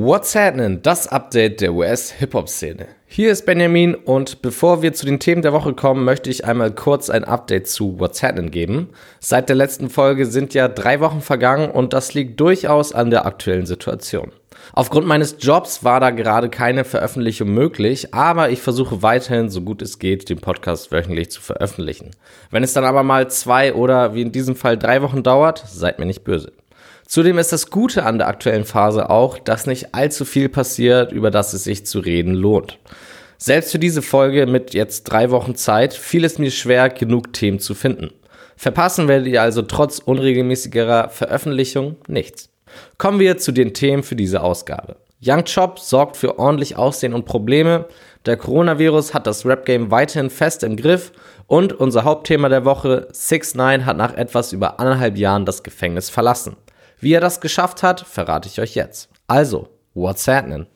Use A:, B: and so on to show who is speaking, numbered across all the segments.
A: What's happening? Das Update der US-Hip-Hop-Szene. Hier ist Benjamin und bevor wir zu den Themen der Woche kommen, möchte ich einmal kurz ein Update zu What's happening geben. Seit der letzten Folge sind ja drei Wochen vergangen und das liegt durchaus an der aktuellen Situation. Aufgrund meines Jobs war da gerade keine Veröffentlichung möglich, aber ich versuche weiterhin, so gut es geht, den Podcast wöchentlich zu veröffentlichen. Wenn es dann aber mal zwei oder wie in diesem Fall drei Wochen dauert, seid mir nicht böse. Zudem ist das Gute an der aktuellen Phase auch, dass nicht allzu viel passiert, über das es sich zu reden lohnt. Selbst für diese Folge mit jetzt drei Wochen Zeit fiel es mir schwer, genug Themen zu finden. Verpassen werdet ihr also trotz unregelmäßigerer Veröffentlichung nichts. Kommen wir zu den Themen für diese Ausgabe. Young Chop sorgt für ordentlich Aussehen und Probleme. Der Coronavirus hat das Rap-Game weiterhin fest im Griff. Und unser Hauptthema der Woche, 6 9 hat nach etwas über anderthalb Jahren das Gefängnis verlassen. Wie er das geschafft hat, verrate ich euch jetzt. Also, what's happening?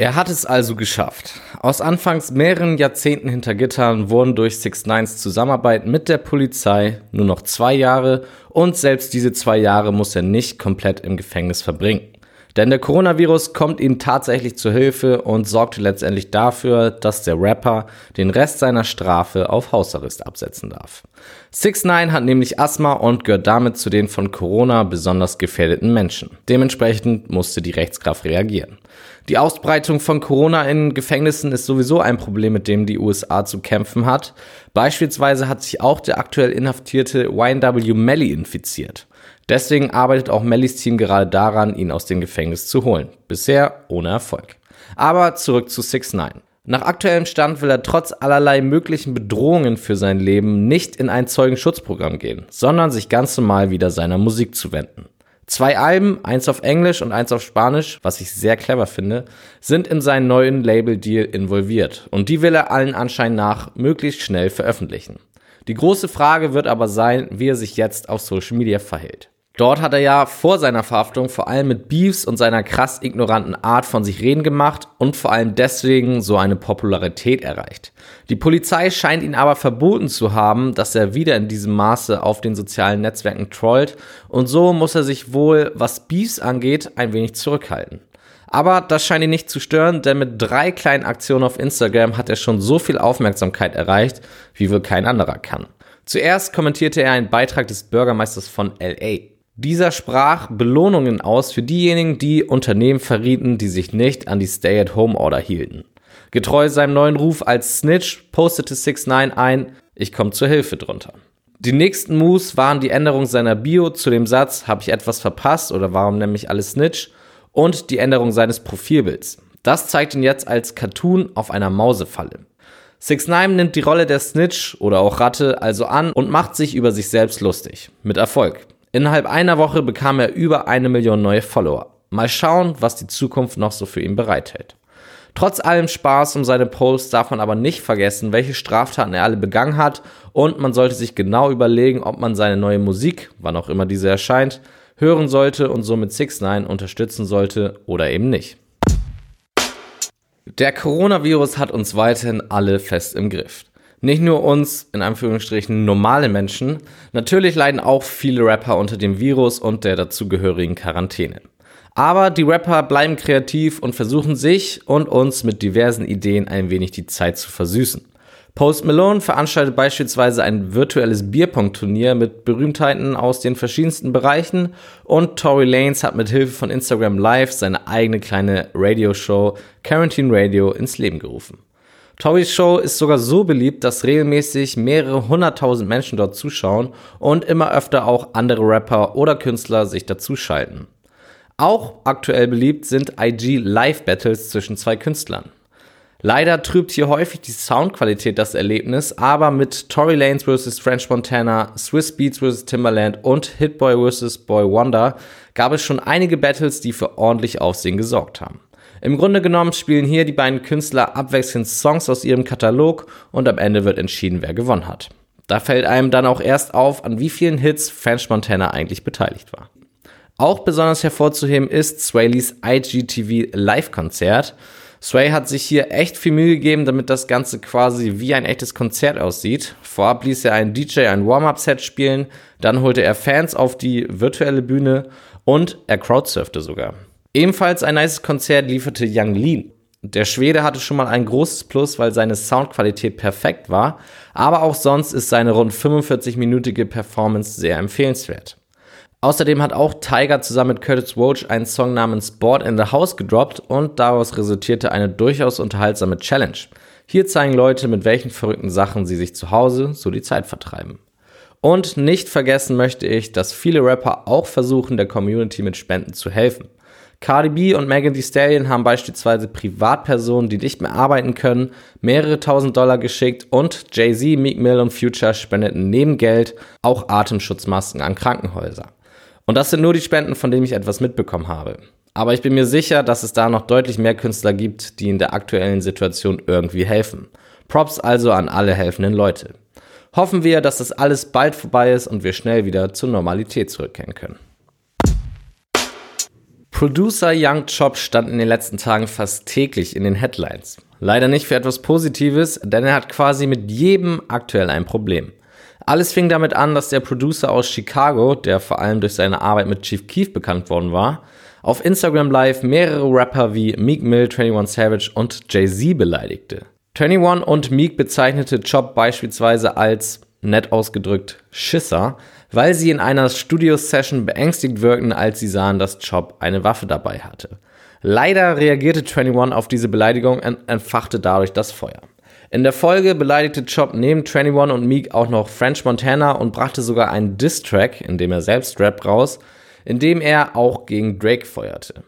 A: Er hat es also geschafft. Aus anfangs mehreren Jahrzehnten hinter Gittern wurden durch Six Nines Zusammenarbeit mit der Polizei nur noch zwei Jahre und selbst diese zwei Jahre muss er nicht komplett im Gefängnis verbringen. Denn der Coronavirus kommt ihm tatsächlich zu Hilfe und sorgte letztendlich dafür, dass der Rapper den Rest seiner Strafe auf Hausarrest absetzen darf. 6 9 hat nämlich Asthma und gehört damit zu den von Corona besonders gefährdeten Menschen. Dementsprechend musste die Rechtskraft reagieren. Die Ausbreitung von Corona in Gefängnissen ist sowieso ein Problem, mit dem die USA zu kämpfen hat. Beispielsweise hat sich auch der aktuell inhaftierte YNW Melly infiziert. Deswegen arbeitet auch Mellys Team gerade daran, ihn aus dem Gefängnis zu holen. Bisher ohne Erfolg. Aber zurück zu 6 9 Nach aktuellem Stand will er trotz allerlei möglichen Bedrohungen für sein Leben nicht in ein Zeugenschutzprogramm gehen, sondern sich ganz normal wieder seiner Musik zuwenden. Zwei Alben, eins auf Englisch und eins auf Spanisch, was ich sehr clever finde, sind in seinen neuen Label-Deal involviert und die will er allen Anschein nach möglichst schnell veröffentlichen. Die große Frage wird aber sein, wie er sich jetzt auf Social Media verhält. Dort hat er ja vor seiner Verhaftung vor allem mit Beefs und seiner krass ignoranten Art von sich reden gemacht und vor allem deswegen so eine Popularität erreicht. Die Polizei scheint ihn aber verboten zu haben, dass er wieder in diesem Maße auf den sozialen Netzwerken trollt und so muss er sich wohl, was Beefs angeht, ein wenig zurückhalten. Aber das scheint ihn nicht zu stören, denn mit drei kleinen Aktionen auf Instagram hat er schon so viel Aufmerksamkeit erreicht, wie wohl kein anderer kann. Zuerst kommentierte er einen Beitrag des Bürgermeisters von LA. Dieser sprach Belohnungen aus für diejenigen, die Unternehmen verrieten, die sich nicht an die Stay-at-Home-Order hielten. Getreu seinem neuen Ruf als Snitch postete 6 9 ein, ich komme zur Hilfe drunter. Die nächsten Moves waren die Änderung seiner Bio zu dem Satz, habe ich etwas verpasst oder warum nämlich alles Snitch und die Änderung seines Profilbilds. Das zeigt ihn jetzt als Cartoon auf einer Mausefalle. 6 9 nimmt die Rolle der Snitch oder auch Ratte also an und macht sich über sich selbst lustig. Mit Erfolg. Innerhalb einer Woche bekam er über eine Million neue Follower. Mal schauen, was die Zukunft noch so für ihn bereithält. Trotz allem Spaß um seine Posts darf man aber nicht vergessen, welche Straftaten er alle begangen hat und man sollte sich genau überlegen, ob man seine neue Musik, wann auch immer diese erscheint, hören sollte und somit 6 9 unterstützen sollte oder eben nicht. Der Coronavirus hat uns weiterhin alle fest im Griff. Nicht nur uns, in Anführungsstrichen, normale Menschen, natürlich leiden auch viele Rapper unter dem Virus und der dazugehörigen Quarantäne. Aber die Rapper bleiben kreativ und versuchen sich und uns mit diversen Ideen ein wenig die Zeit zu versüßen. Post Malone veranstaltet beispielsweise ein virtuelles Bierpong-Turnier mit Berühmtheiten aus den verschiedensten Bereichen und Tory Lanez hat mit Hilfe von Instagram Live seine eigene kleine Radioshow Quarantine Radio ins Leben gerufen. Torys Show ist sogar so beliebt, dass regelmäßig mehrere hunderttausend Menschen dort zuschauen und immer öfter auch andere Rapper oder Künstler sich dazuschalten. Auch aktuell beliebt sind IG Live Battles zwischen zwei Künstlern. Leider trübt hier häufig die Soundqualität das Erlebnis, aber mit Tory Lanez vs. French Montana, Swiss Beats vs. Timbaland und Hitboy vs. Boy Wonder gab es schon einige Battles, die für ordentlich Aufsehen gesorgt haben. Im Grunde genommen spielen hier die beiden Künstler abwechselnd Songs aus ihrem Katalog und am Ende wird entschieden, wer gewonnen hat. Da fällt einem dann auch erst auf, an wie vielen Hits French Montana eigentlich beteiligt war. Auch besonders hervorzuheben ist Swaleys IGTV Live-Konzert. Sway hat sich hier echt viel Mühe gegeben, damit das Ganze quasi wie ein echtes Konzert aussieht. Vorab ließ er einen DJ ein Warm-Up-Set spielen, dann holte er Fans auf die virtuelle Bühne und er crowdsurfte sogar. Ebenfalls ein nices Konzert lieferte Young Lean. Der Schwede hatte schon mal ein großes Plus, weil seine Soundqualität perfekt war, aber auch sonst ist seine rund 45-minütige Performance sehr empfehlenswert. Außerdem hat auch Tiger zusammen mit Curtis Roach einen Song namens Board in the House gedroppt und daraus resultierte eine durchaus unterhaltsame Challenge. Hier zeigen Leute, mit welchen verrückten Sachen sie sich zu Hause so die Zeit vertreiben. Und nicht vergessen möchte ich, dass viele Rapper auch versuchen, der Community mit Spenden zu helfen. Cardi B und Megan Thee Stallion haben beispielsweise Privatpersonen, die nicht mehr arbeiten können, mehrere tausend Dollar geschickt und Jay-Z, Meek Mill und Future spendeten neben Geld auch Atemschutzmasken an Krankenhäuser. Und das sind nur die Spenden, von denen ich etwas mitbekommen habe. Aber ich bin mir sicher, dass es da noch deutlich mehr Künstler gibt, die in der aktuellen Situation irgendwie helfen. Props also an alle helfenden Leute. Hoffen wir, dass das alles bald vorbei ist und wir schnell wieder zur Normalität zurückkehren können. Producer Young Chop stand in den letzten Tagen fast täglich in den Headlines. Leider nicht für etwas Positives, denn er hat quasi mit jedem aktuell ein Problem. Alles fing damit an, dass der Producer aus Chicago, der vor allem durch seine Arbeit mit Chief Keef bekannt worden war, auf Instagram Live mehrere Rapper wie Meek Mill, 21 Savage und Jay-Z beleidigte. 21 und Meek bezeichnete Chop beispielsweise als, nett ausgedrückt, Schisser, weil sie in einer Studio-Session beängstigt wirkten, als sie sahen, dass Chop eine Waffe dabei hatte. Leider reagierte 21 auf diese Beleidigung und entfachte dadurch das Feuer. In der Folge beleidigte Chop neben 21 und Meek auch noch French Montana und brachte sogar einen Diss-Track, in dem er selbst rappt, raus, in dem er auch gegen Drake feuerte.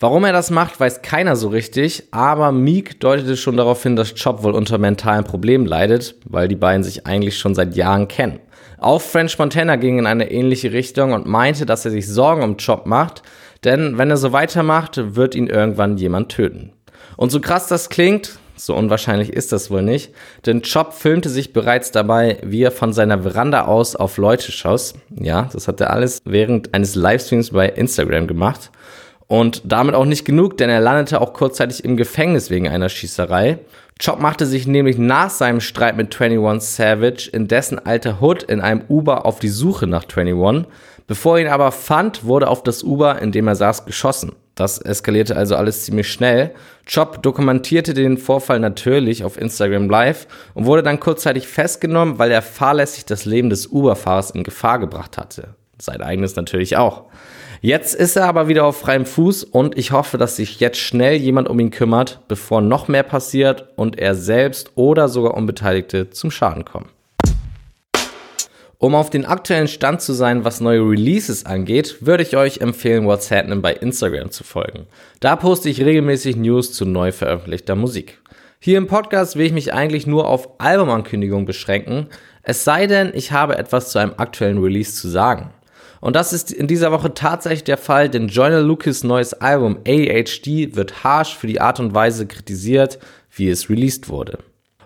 A: Warum er das macht, weiß keiner so richtig, aber Meek deutete schon darauf hin, dass Chop wohl unter mentalen Problemen leidet, weil die beiden sich eigentlich schon seit Jahren kennen. Auch French Montana ging in eine ähnliche Richtung und meinte, dass er sich Sorgen um Chop macht, denn wenn er so weitermacht, wird ihn irgendwann jemand töten. Und so krass das klingt, so unwahrscheinlich ist das wohl nicht, denn Chop filmte sich bereits dabei, wie er von seiner Veranda aus auf Leute schoss. Ja, das hat er alles während eines Livestreams bei Instagram gemacht. Und damit auch nicht genug, denn er landete auch kurzzeitig im Gefängnis wegen einer Schießerei. Chop machte sich nämlich nach seinem Streit mit 21 Savage in dessen alter Hood in einem Uber auf die Suche nach 21. Bevor er ihn aber fand, wurde auf das Uber, in dem er saß, geschossen. Das eskalierte also alles ziemlich schnell. Chop dokumentierte den Vorfall natürlich auf Instagram Live und wurde dann kurzzeitig festgenommen, weil er fahrlässig das Leben des Uber-Fahrers in Gefahr gebracht hatte. Sein eigenes natürlich auch. Jetzt ist er aber wieder auf freiem Fuß und ich hoffe, dass sich jetzt schnell jemand um ihn kümmert, bevor noch mehr passiert und er selbst oder sogar Unbeteiligte zum Schaden kommen. Um auf den aktuellen Stand zu sein, was neue Releases angeht, würde ich euch empfehlen, What's Happening bei Instagram zu folgen. Da poste ich regelmäßig News zu neu veröffentlichter Musik. Hier im Podcast will ich mich eigentlich nur auf Albumankündigungen beschränken, es sei denn, ich habe etwas zu einem aktuellen Release zu sagen. Und das ist in dieser Woche tatsächlich der Fall, denn Joyner Lucas neues Album AHD wird harsh für die Art und Weise kritisiert, wie es released wurde.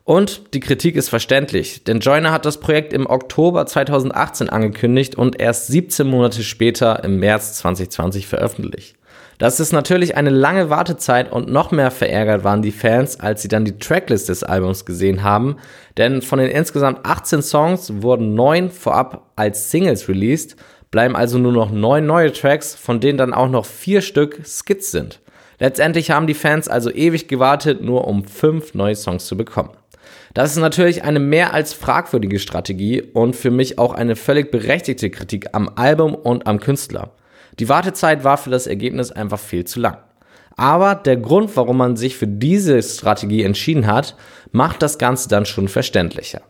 A: Und die Kritik ist verständlich, denn Joyner hat das Projekt im Oktober 2018 angekündigt und erst 17 Monate später im März 2020 veröffentlicht. Das ist natürlich eine lange Wartezeit und noch mehr verärgert waren die Fans, als sie dann die Tracklist des Albums gesehen haben, denn von den insgesamt 18 Songs wurden 9 vorab als Singles released, bleiben also nur noch 9 neue Tracks, von denen dann auch noch 4 Stück Skits sind. Letztendlich haben die Fans also ewig gewartet, nur um 5 neue Songs zu bekommen. Das ist natürlich eine mehr als fragwürdige Strategie und für mich auch eine völlig berechtigte Kritik am Album und am Künstler. Die Wartezeit war für das Ergebnis einfach viel zu lang. Aber der Grund, warum man sich für diese Strategie entschieden hat, macht das Ganze dann schon verständlicher.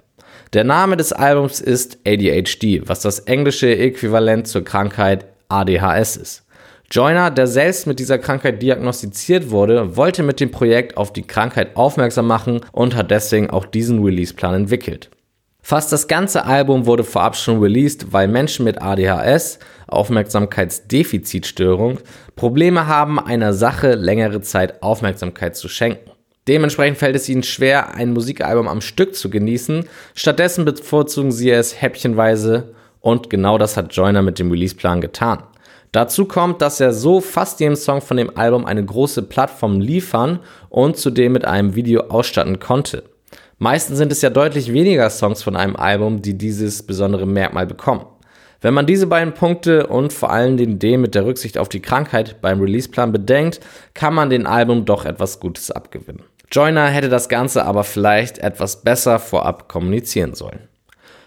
A: Der Name des Albums ist ADHD, was das englische Äquivalent zur Krankheit ADHS ist. Joyner, der selbst mit dieser Krankheit diagnostiziert wurde, wollte mit dem Projekt auf die Krankheit aufmerksam machen und hat deswegen auch diesen Releaseplan entwickelt. Fast das ganze Album wurde vorab schon released, weil Menschen mit ADHS, Aufmerksamkeitsdefizitstörung, Probleme haben, einer Sache längere Zeit Aufmerksamkeit zu schenken. Dementsprechend fällt es ihnen schwer, ein Musikalbum am Stück zu genießen. Stattdessen bevorzugen sie es häppchenweise und genau das hat Joyner mit dem Releaseplan getan. Dazu kommt, dass er so fast jedem Song von dem Album eine große Plattform liefern und zudem mit einem Video ausstatten konnte. Meistens sind es ja deutlich weniger Songs von einem Album, die dieses besondere Merkmal bekommen. Wenn man diese beiden Punkte und vor allem den D mit der Rücksicht auf die Krankheit beim Releaseplan bedenkt, kann man den Album doch etwas Gutes abgewinnen. Joyner hätte das Ganze aber vielleicht etwas besser vorab kommunizieren sollen.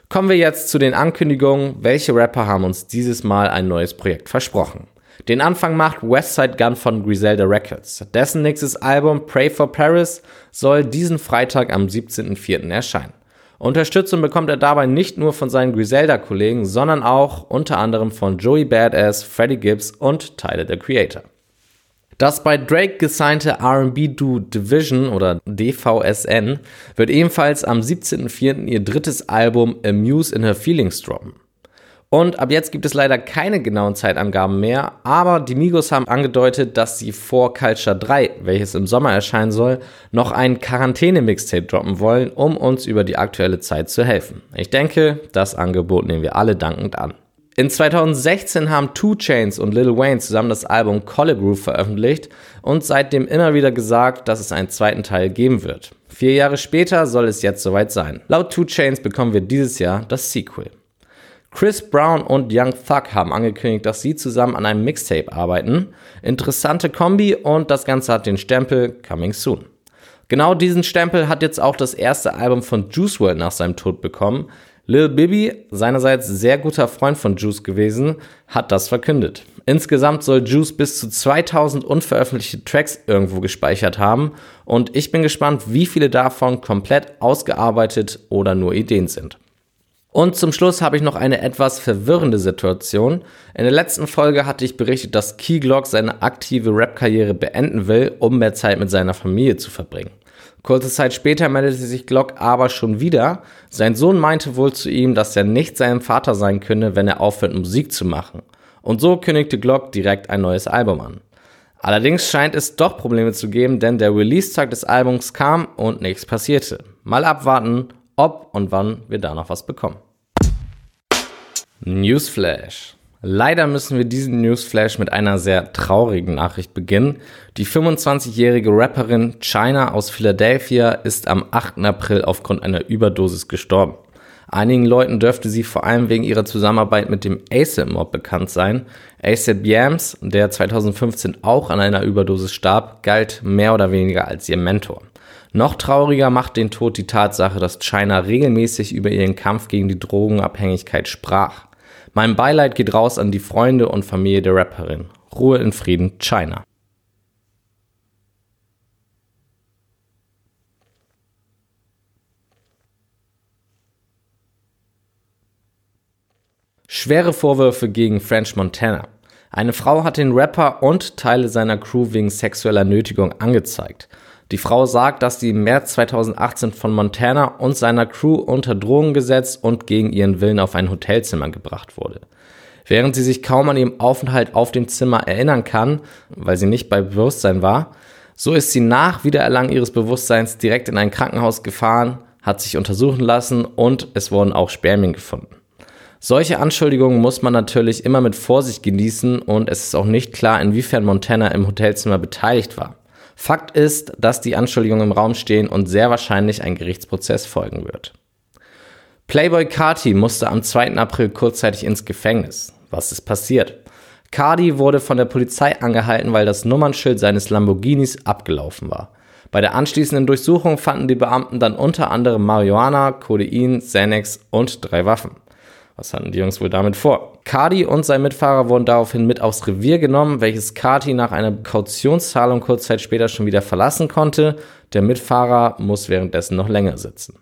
A: Kommen wir jetzt zu den Ankündigungen. Welche Rapper haben uns dieses Mal ein neues Projekt versprochen? Den Anfang macht Westside Gun von Griselda Records. Dessen nächstes Album Pray for Paris soll diesen Freitag am 17.04. erscheinen. Unterstützung bekommt er dabei nicht nur von seinen Griselda-Kollegen, sondern auch unter anderem von Joey Badass, Freddie Gibbs und Tyler the Creator. Das bei Drake gesignte RB-Duo Division oder DVSN wird ebenfalls am 17.04. ihr drittes Album Amuse in Her Feelings droppen. Und ab jetzt gibt es leider keine genauen Zeitangaben mehr, aber die Migos haben angedeutet, dass sie vor Culture 3, welches im Sommer erscheinen soll, noch ein Quarantäne-Mixtape droppen wollen, um uns über die aktuelle Zeit zu helfen. Ich denke, das Angebot nehmen wir alle dankend an. In 2016 haben Two Chains und Lil Wayne zusammen das Album Collar Groove veröffentlicht und seitdem immer wieder gesagt, dass es einen zweiten Teil geben wird. Vier Jahre später soll es jetzt soweit sein. Laut Two Chains bekommen wir dieses Jahr das Sequel. Chris Brown und Young Thug haben angekündigt, dass sie zusammen an einem Mixtape arbeiten. Interessante Kombi und das Ganze hat den Stempel Coming Soon. Genau diesen Stempel hat jetzt auch das erste Album von Juice WRLD nach seinem Tod bekommen. Lil Bibi, seinerseits sehr guter Freund von Juice gewesen, hat das verkündet. Insgesamt soll Juice bis zu 2000 unveröffentlichte Tracks irgendwo gespeichert haben und ich bin gespannt, wie viele davon komplett ausgearbeitet oder nur Ideen sind. Und zum Schluss habe ich noch eine etwas verwirrende Situation. In der letzten Folge hatte ich berichtet, dass Key Glock seine aktive Rap-Karriere beenden will, um mehr Zeit mit seiner Familie zu verbringen. Kurze Zeit später meldete sich Glock aber schon wieder. Sein Sohn meinte wohl zu ihm, dass er nicht sein Vater sein könne, wenn er aufhört, Musik zu machen. Und so kündigte Glock direkt ein neues Album an. Allerdings scheint es doch Probleme zu geben, denn der Release-Tag des Albums kam und nichts passierte. Mal abwarten, ob und wann wir da noch was bekommen. Newsflash. Leider müssen wir diesen Newsflash mit einer sehr traurigen Nachricht beginnen. Die 25-jährige Rapperin China aus Philadelphia ist am 8. April aufgrund einer Überdosis gestorben. Einigen Leuten dürfte sie vor allem wegen ihrer Zusammenarbeit mit dem ASAP-Mob bekannt sein. ASAP Yams, der 2015 auch an einer Überdosis starb, galt mehr oder weniger als ihr Mentor. Noch trauriger macht den Tod die Tatsache, dass China regelmäßig über ihren Kampf gegen die Drogenabhängigkeit sprach. Mein Beileid geht raus an die Freunde und Familie der Rapperin. Ruhe in Frieden, China. Schwere Vorwürfe gegen French Montana. Eine Frau hat den Rapper und Teile seiner Crew wegen sexueller Nötigung angezeigt. Die Frau sagt, dass sie im März 2018 von Montana und seiner Crew unter Drogen gesetzt und gegen ihren Willen auf ein Hotelzimmer gebracht wurde. Während sie sich kaum an ihren Aufenthalt auf dem Zimmer erinnern kann, weil sie nicht bei Bewusstsein war, so ist sie nach Wiedererlangen ihres Bewusstseins direkt in ein Krankenhaus gefahren, hat sich untersuchen lassen und es wurden auch Spermien gefunden. Solche Anschuldigungen muss man natürlich immer mit Vorsicht genießen und es ist auch nicht klar, inwiefern Montana im Hotelzimmer beteiligt war. Fakt ist, dass die Anschuldigungen im Raum stehen und sehr wahrscheinlich ein Gerichtsprozess folgen wird. Playboy Carti musste am 2. April kurzzeitig ins Gefängnis. Was ist passiert? Cardi wurde von der Polizei angehalten, weil das Nummernschild seines Lamborghinis abgelaufen war. Bei der anschließenden Durchsuchung fanden die Beamten dann unter anderem Marihuana, Codein, Xanax und drei Waffen. Was hatten die Jungs wohl damit vor? Cardi und sein Mitfahrer wurden daraufhin mit aufs Revier genommen, welches Cardi nach einer Kautionszahlung kurz Zeit später schon wieder verlassen konnte. Der Mitfahrer muss währenddessen noch länger sitzen.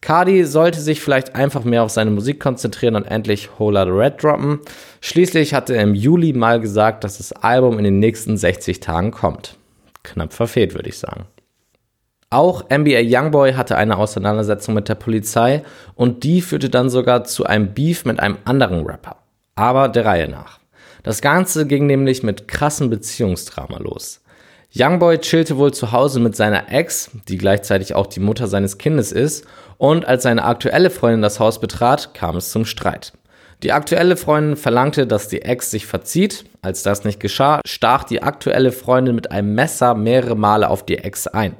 A: Cardi sollte sich vielleicht einfach mehr auf seine Musik konzentrieren und endlich Whole Lotta Red droppen. Schließlich hatte er im Juli mal gesagt, dass das Album in den nächsten 60 Tagen kommt. Knapp verfehlt, würde ich sagen. Auch NBA Youngboy hatte eine Auseinandersetzung mit der Polizei und die führte dann sogar zu einem Beef mit einem anderen Rapper. Aber der Reihe nach. Das Ganze ging nämlich mit krassem Beziehungsdrama los. Youngboy chillte wohl zu Hause mit seiner Ex, die gleichzeitig auch die Mutter seines Kindes ist, und als seine aktuelle Freundin das Haus betrat, kam es zum Streit. Die aktuelle Freundin verlangte, dass die Ex sich verzieht. Als das nicht geschah, stach die aktuelle Freundin mit einem Messer mehrere Male auf die Ex ein.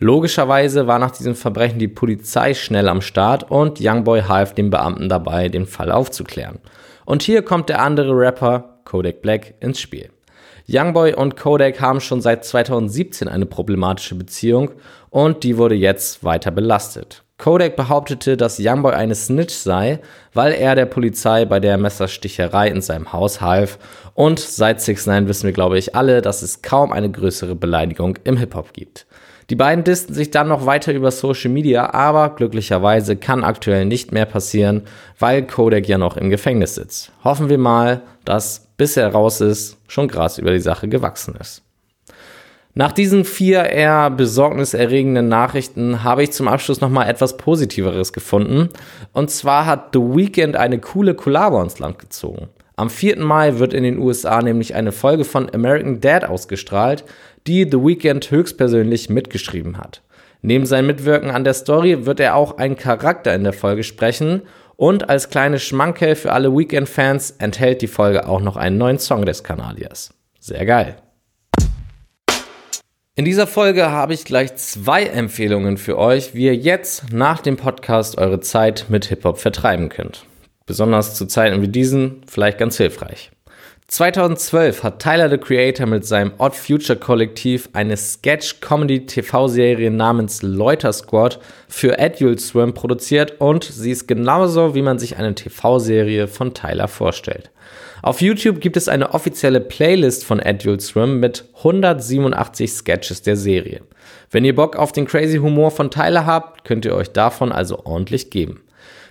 A: Logischerweise war nach diesem Verbrechen die Polizei schnell am Start und Youngboy half den Beamten dabei, den Fall aufzuklären. Und hier kommt der andere Rapper, Kodak Black, ins Spiel. Youngboy und Kodak haben schon seit 2017 eine problematische Beziehung und die wurde jetzt weiter belastet. Kodak behauptete, dass Youngboy eine Snitch sei, weil er der Polizei bei der Messersticherei in seinem Haus half. Und seit 6 9 wissen wir, glaube ich, alle, dass es kaum eine größere Beleidigung im Hip-Hop gibt. Die beiden disten sich dann noch weiter über Social Media, aber glücklicherweise kann aktuell nicht mehr passieren, weil Kodak ja noch im Gefängnis sitzt. Hoffen wir mal, dass bis er raus ist, schon Gras über die Sache gewachsen ist. Nach diesen vier eher besorgniserregenden Nachrichten habe ich zum Abschluss nochmal etwas Positiveres gefunden. Und zwar hat The Weeknd eine coole Kollabo ins Land gezogen. Am 4. Mai wird in den USA nämlich eine Folge von American Dad ausgestrahlt, die The Weeknd höchstpersönlich mitgeschrieben hat. Neben seinem Mitwirken an der Story wird er auch einen Charakter in der Folge sprechen und als kleine Schmankerl für alle Weekend-Fans enthält die Folge auch noch einen neuen Song des Kanadiers. Sehr geil. In dieser Folge habe ich gleich zwei Empfehlungen für euch, wie ihr jetzt nach dem Podcast eure Zeit mit Hip-Hop vertreiben könnt. Besonders zu Zeiten wie diesen vielleicht ganz hilfreich. 2012 hat Tyler the Creator mit seinem Odd Future Kollektiv eine Sketch-Comedy-TV-Serie namens Loiter Squad für Adult Swim produziert und sie ist genauso, wie man sich eine TV-Serie von Tyler vorstellt. Auf YouTube gibt es eine offizielle Playlist von Adult Swim mit 187 Sketches der Serie. Wenn ihr Bock auf den crazy Humor von Tyler habt, könnt ihr euch davon also ordentlich geben.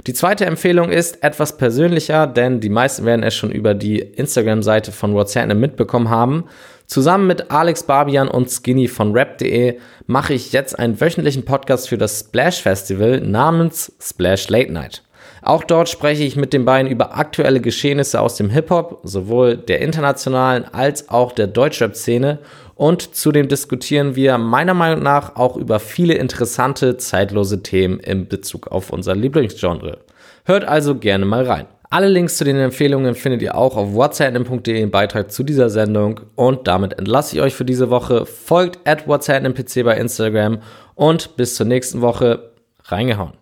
A: Die zweite Empfehlung ist etwas persönlicher, denn die meisten werden es schon über die Instagram-Seite von WhatsApp mitbekommen haben. Zusammen mit Alex Barbian und Skinny von rap.de mache ich jetzt einen wöchentlichen Podcast für das Splash Festival namens Splash Late Night. Auch dort spreche ich mit den beiden über aktuelle Geschehnisse aus dem Hip-Hop, sowohl der internationalen als auch der Deutschrap-Szene und zudem diskutieren wir meiner Meinung nach auch über viele interessante, zeitlose Themen in Bezug auf unser Lieblingsgenre. Hört also gerne mal rein. Alle Links zu den Empfehlungen findet ihr auch auf whatsapp.de im Beitrag zu dieser Sendung und damit entlasse ich euch für diese Woche. Folgt at whatsapp bei Instagram und bis zur nächsten Woche reingehauen.